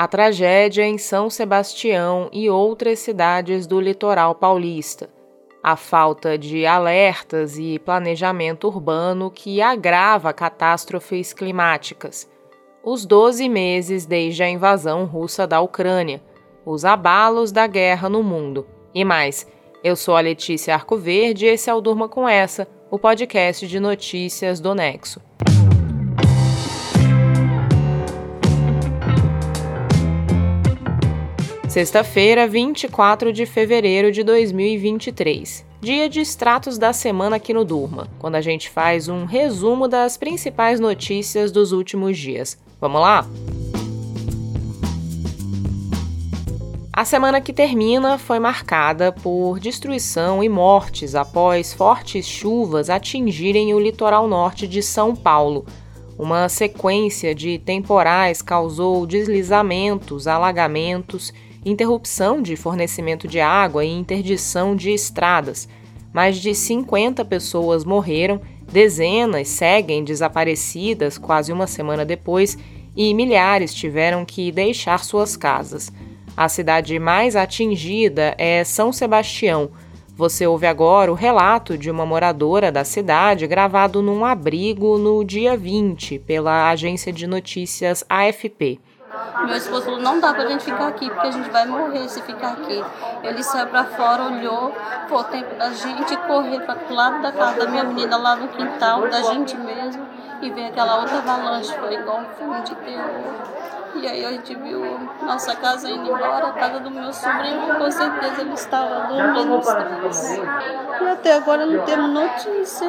A tragédia em São Sebastião e outras cidades do litoral paulista. A falta de alertas e planejamento urbano que agrava catástrofes climáticas. Os 12 meses desde a invasão russa da Ucrânia. Os abalos da guerra no mundo. E mais. Eu sou a Letícia Arcoverde e esse é o Durma com Essa, o podcast de notícias do Nexo. Sexta-feira, 24 de fevereiro de 2023. Dia de extratos da semana aqui no Durma, quando a gente faz um resumo das principais notícias dos últimos dias. Vamos lá? A semana que termina foi marcada por destruição e mortes após fortes chuvas atingirem o litoral norte de São Paulo. Uma sequência de temporais causou deslizamentos, alagamentos interrupção de fornecimento de água e interdição de estradas. Mais de 50 pessoas morreram, dezenas seguem desaparecidas quase uma semana depois e milhares tiveram que deixar suas casas. A cidade mais atingida é São Sebastião. Você ouve agora o relato de uma moradora da cidade gravado num abrigo no dia 20 pela agência de notícias AFP. Meu esposo falou, não dá pra gente ficar aqui, porque a gente vai morrer se ficar aqui. Ele saiu pra fora, olhou, o tempo da gente correr para o lado da casa da minha menina, lá no quintal, da gente mesmo, e ver aquela outra avalanche, foi igual um filme de terror. E aí a gente viu nossa casa indo embora, a casa do meu sobrinho, com certeza ele estava dormindo. E até agora não temos notícia.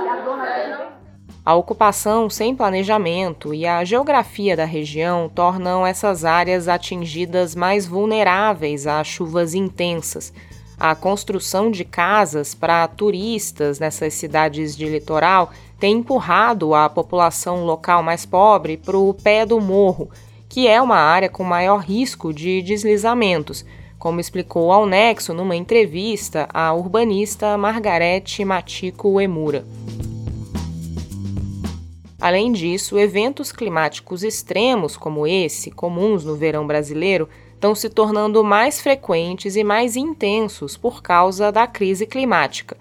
A ocupação sem planejamento e a geografia da região tornam essas áreas atingidas mais vulneráveis a chuvas intensas. A construção de casas para turistas nessas cidades de litoral tem empurrado a população local mais pobre para o pé do morro, que é uma área com maior risco de deslizamentos, como explicou ao Nexo numa entrevista a urbanista Margarete Matico Emura. Além disso, eventos climáticos extremos como esse, comuns no verão brasileiro, estão se tornando mais frequentes e mais intensos por causa da crise climática.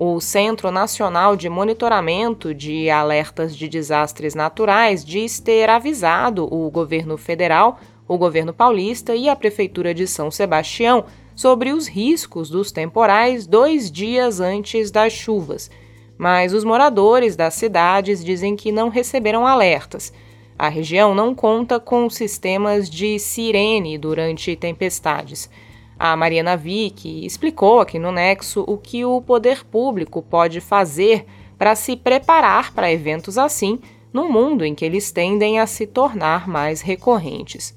O Centro Nacional de Monitoramento de Alertas de Desastres Naturais diz ter avisado o governo federal, o governo paulista e a Prefeitura de São Sebastião sobre os riscos dos temporais dois dias antes das chuvas mas os moradores das cidades dizem que não receberam alertas. A região não conta com sistemas de sirene durante tempestades. A Mariana Vick explicou aqui no Nexo o que o poder público pode fazer para se preparar para eventos assim, num mundo em que eles tendem a se tornar mais recorrentes.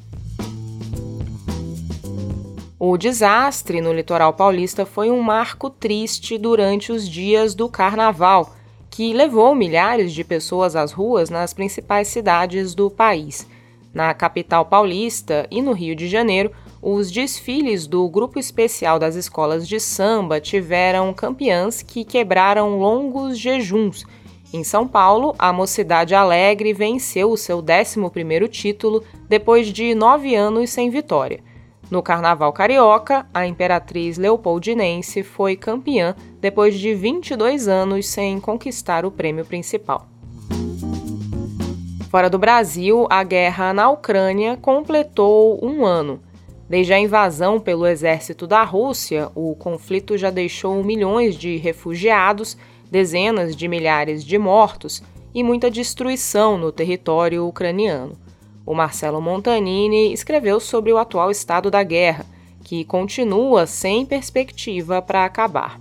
O desastre no litoral paulista foi um marco triste durante os dias do carnaval, que levou milhares de pessoas às ruas nas principais cidades do país. Na capital paulista e no Rio de Janeiro, os desfiles do Grupo Especial das Escolas de Samba tiveram campeãs que quebraram longos jejuns. Em São Paulo, a Mocidade Alegre venceu o seu 11º título depois de nove anos sem vitória. No Carnaval Carioca, a Imperatriz Leopoldinense foi campeã depois de 22 anos sem conquistar o prêmio principal. Fora do Brasil, a guerra na Ucrânia completou um ano. Desde a invasão pelo exército da Rússia, o conflito já deixou milhões de refugiados, dezenas de milhares de mortos e muita destruição no território ucraniano. O Marcelo Montanini escreveu sobre o atual estado da guerra, que continua sem perspectiva para acabar.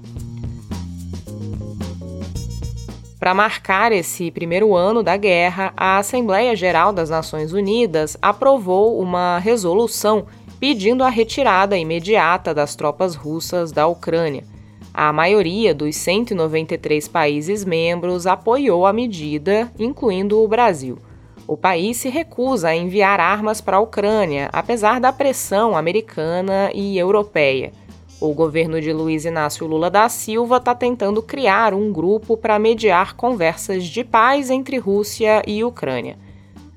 Para marcar esse primeiro ano da guerra, a Assembleia Geral das Nações Unidas aprovou uma resolução pedindo a retirada imediata das tropas russas da Ucrânia. A maioria dos 193 países membros apoiou a medida, incluindo o Brasil o país se recusa a enviar armas para a Ucrânia, apesar da pressão americana e europeia. O governo de Luiz Inácio Lula da Silva está tentando criar um grupo para mediar conversas de paz entre Rússia e Ucrânia.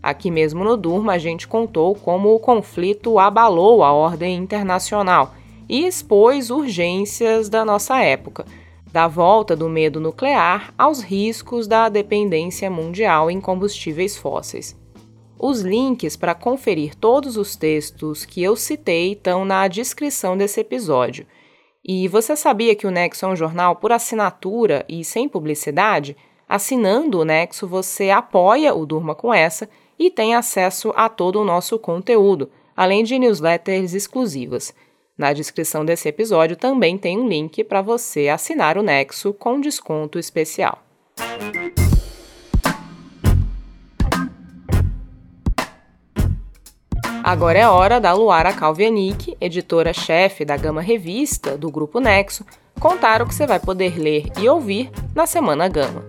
Aqui mesmo no Durma, a gente contou como o conflito abalou a ordem internacional e expôs urgências da nossa época, da volta do medo nuclear aos riscos da dependência mundial em combustíveis fósseis. Os links para conferir todos os textos que eu citei estão na descrição desse episódio. E você sabia que o Nexo é um jornal por assinatura e sem publicidade? Assinando o Nexo, você apoia o Durma com essa e tem acesso a todo o nosso conteúdo, além de newsletters exclusivas. Na descrição desse episódio também tem um link para você assinar o Nexo com desconto especial. Agora é hora da Luara Calvianic, editora-chefe da Gama Revista do Grupo Nexo, contar o que você vai poder ler e ouvir na Semana Gama.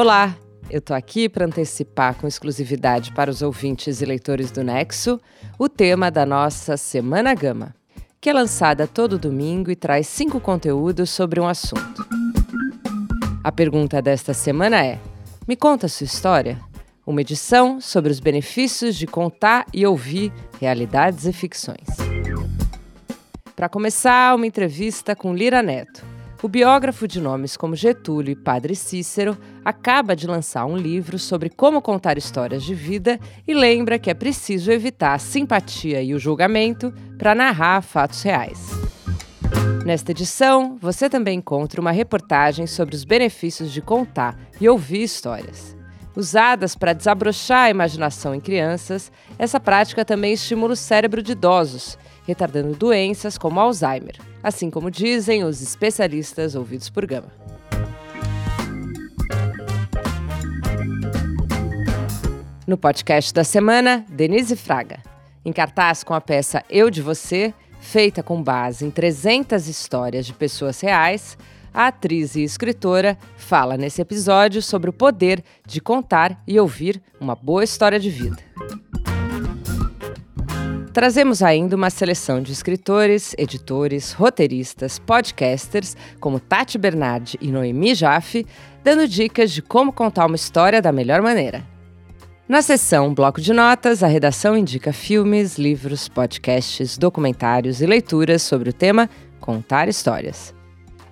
Olá, eu tô aqui para antecipar com exclusividade para os ouvintes e leitores do Nexo o tema da nossa Semana Gama, que é lançada todo domingo e traz cinco conteúdos sobre um assunto. A pergunta desta semana é: me conta sua história. Uma edição sobre os benefícios de contar e ouvir realidades e ficções. Para começar, uma entrevista com Lira Neto. O biógrafo de nomes como Getúlio e Padre Cícero acaba de lançar um livro sobre como contar histórias de vida e lembra que é preciso evitar a simpatia e o julgamento para narrar fatos reais. Nesta edição, você também encontra uma reportagem sobre os benefícios de contar e ouvir histórias. Usadas para desabrochar a imaginação em crianças, essa prática também estimula o cérebro de idosos, retardando doenças como Alzheimer, assim como dizem os especialistas ouvidos por Gama. No podcast da semana, Denise Fraga. Em cartaz com a peça Eu de Você, Feita com base em 300 histórias de pessoas reais, a atriz e escritora fala nesse episódio sobre o poder de contar e ouvir uma boa história de vida. Trazemos ainda uma seleção de escritores, editores, roteiristas, podcasters, como Tati Bernardi e Noemi Jaffe, dando dicas de como contar uma história da melhor maneira. Na seção Bloco de Notas, a redação indica filmes, livros, podcasts, documentários e leituras sobre o tema Contar Histórias.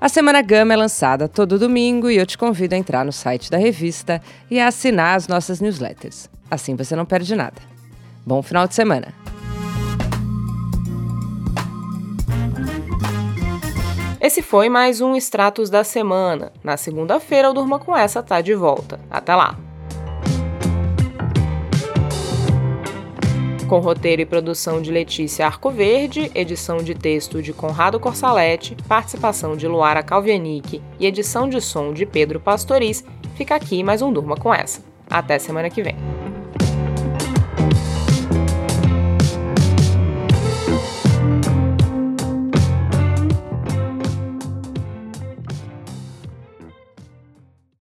A Semana Gama é lançada todo domingo e eu te convido a entrar no site da revista e a assinar as nossas newsletters. Assim você não perde nada. Bom final de semana! Esse foi mais um Extratos da Semana. Na segunda-feira, o Durma com Essa tá de volta. Até lá! Com roteiro e produção de Letícia Arcoverde, edição de texto de Conrado Corsalete, participação de Luara Calvianic e edição de som de Pedro Pastoriz, fica aqui mais um Durma com essa. Até semana que vem.